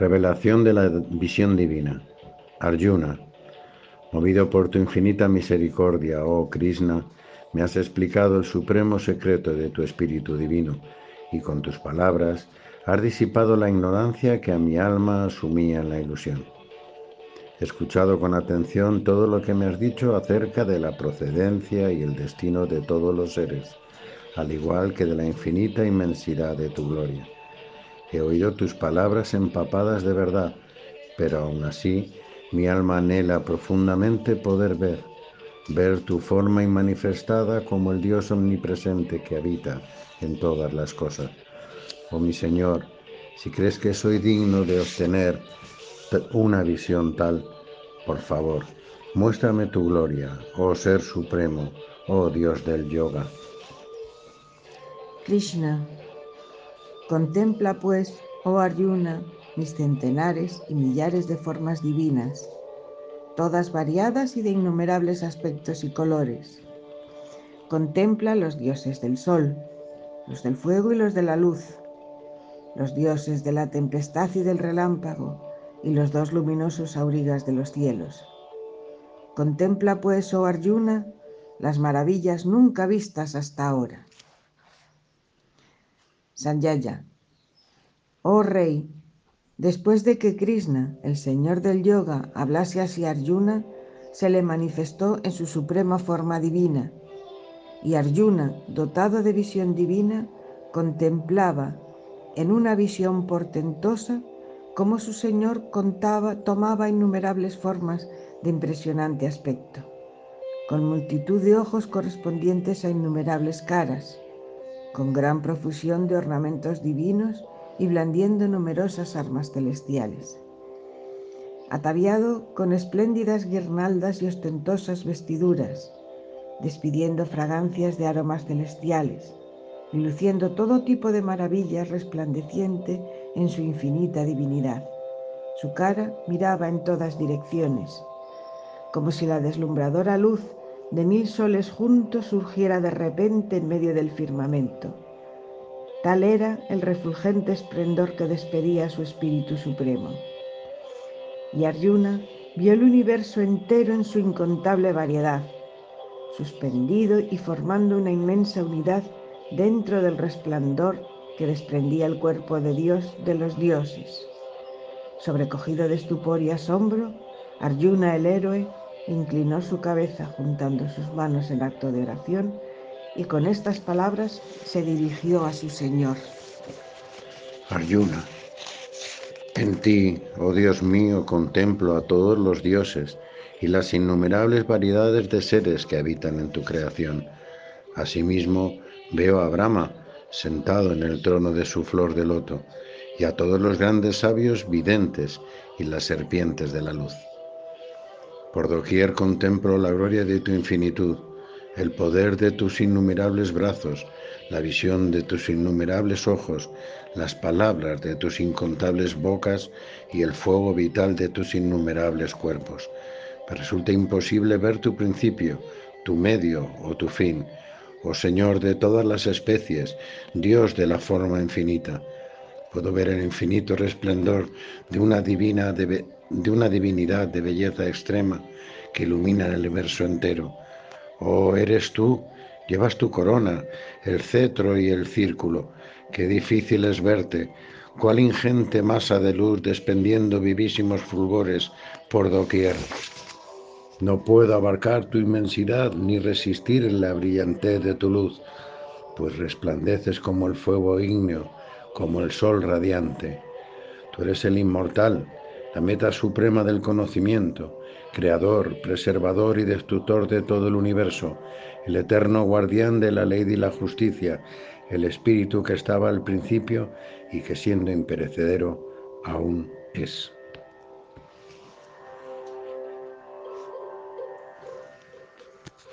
Revelación de la visión divina. Arjuna, movido por tu infinita misericordia, oh Krishna, me has explicado el supremo secreto de tu espíritu divino y con tus palabras has disipado la ignorancia que a mi alma sumía en la ilusión. He escuchado con atención todo lo que me has dicho acerca de la procedencia y el destino de todos los seres, al igual que de la infinita inmensidad de tu gloria. He oído tus palabras empapadas de verdad, pero aún así mi alma anhela profundamente poder ver, ver tu forma inmanifestada como el Dios omnipresente que habita en todas las cosas. Oh mi Señor, si crees que soy digno de obtener una visión tal, por favor, muéstrame tu gloria, oh Ser Supremo, oh Dios del Yoga. Krishna, Contempla pues, oh Arjuna, mis centenares y millares de formas divinas, todas variadas y de innumerables aspectos y colores. Contempla los dioses del sol, los del fuego y los de la luz, los dioses de la tempestad y del relámpago, y los dos luminosos aurigas de los cielos. Contempla pues, oh Arjuna, las maravillas nunca vistas hasta ahora. Sanjaya. Oh rey, después de que Krishna, el señor del yoga, hablase así a Arjuna, se le manifestó en su suprema forma divina. Y Arjuna, dotado de visión divina, contemplaba en una visión portentosa cómo su señor contaba, tomaba innumerables formas de impresionante aspecto, con multitud de ojos correspondientes a innumerables caras con gran profusión de ornamentos divinos y blandiendo numerosas armas celestiales. Ataviado con espléndidas guirnaldas y ostentosas vestiduras, despidiendo fragancias de aromas celestiales y luciendo todo tipo de maravillas resplandeciente en su infinita divinidad. Su cara miraba en todas direcciones, como si la deslumbradora luz de mil soles juntos surgiera de repente en medio del firmamento. Tal era el refulgente esplendor que despedía su espíritu supremo. Y Arjuna vio el universo entero en su incontable variedad, suspendido y formando una inmensa unidad dentro del resplandor que desprendía el cuerpo de Dios de los dioses. Sobrecogido de estupor y asombro, Arjuna el héroe inclinó su cabeza juntando sus manos en acto de oración y con estas palabras se dirigió a su Señor. Arjuna, en ti, oh Dios mío, contemplo a todos los dioses y las innumerables variedades de seres que habitan en tu creación. Asimismo, veo a Brahma sentado en el trono de su flor de loto y a todos los grandes sabios videntes y las serpientes de la luz. Por doquier contemplo la gloria de tu infinitud, el poder de tus innumerables brazos, la visión de tus innumerables ojos, las palabras de tus incontables bocas y el fuego vital de tus innumerables cuerpos. Resulta imposible ver tu principio, tu medio o tu fin, oh Señor de todas las especies, Dios de la forma infinita. Puedo ver el infinito resplendor de una divina de una divinidad de belleza extrema que ilumina el universo entero. Oh, eres tú, llevas tu corona, el cetro y el círculo. Qué difícil es verte, cuál ingente masa de luz despendiendo vivísimos fulgores por doquier. No puedo abarcar tu inmensidad ni resistir la brillantez de tu luz, pues resplandeces como el fuego ígneo, como el sol radiante. Tú eres el inmortal, la meta suprema del conocimiento, creador, preservador y destructor de todo el universo, el eterno guardián de la ley y la justicia, el espíritu que estaba al principio y que siendo imperecedero aún es.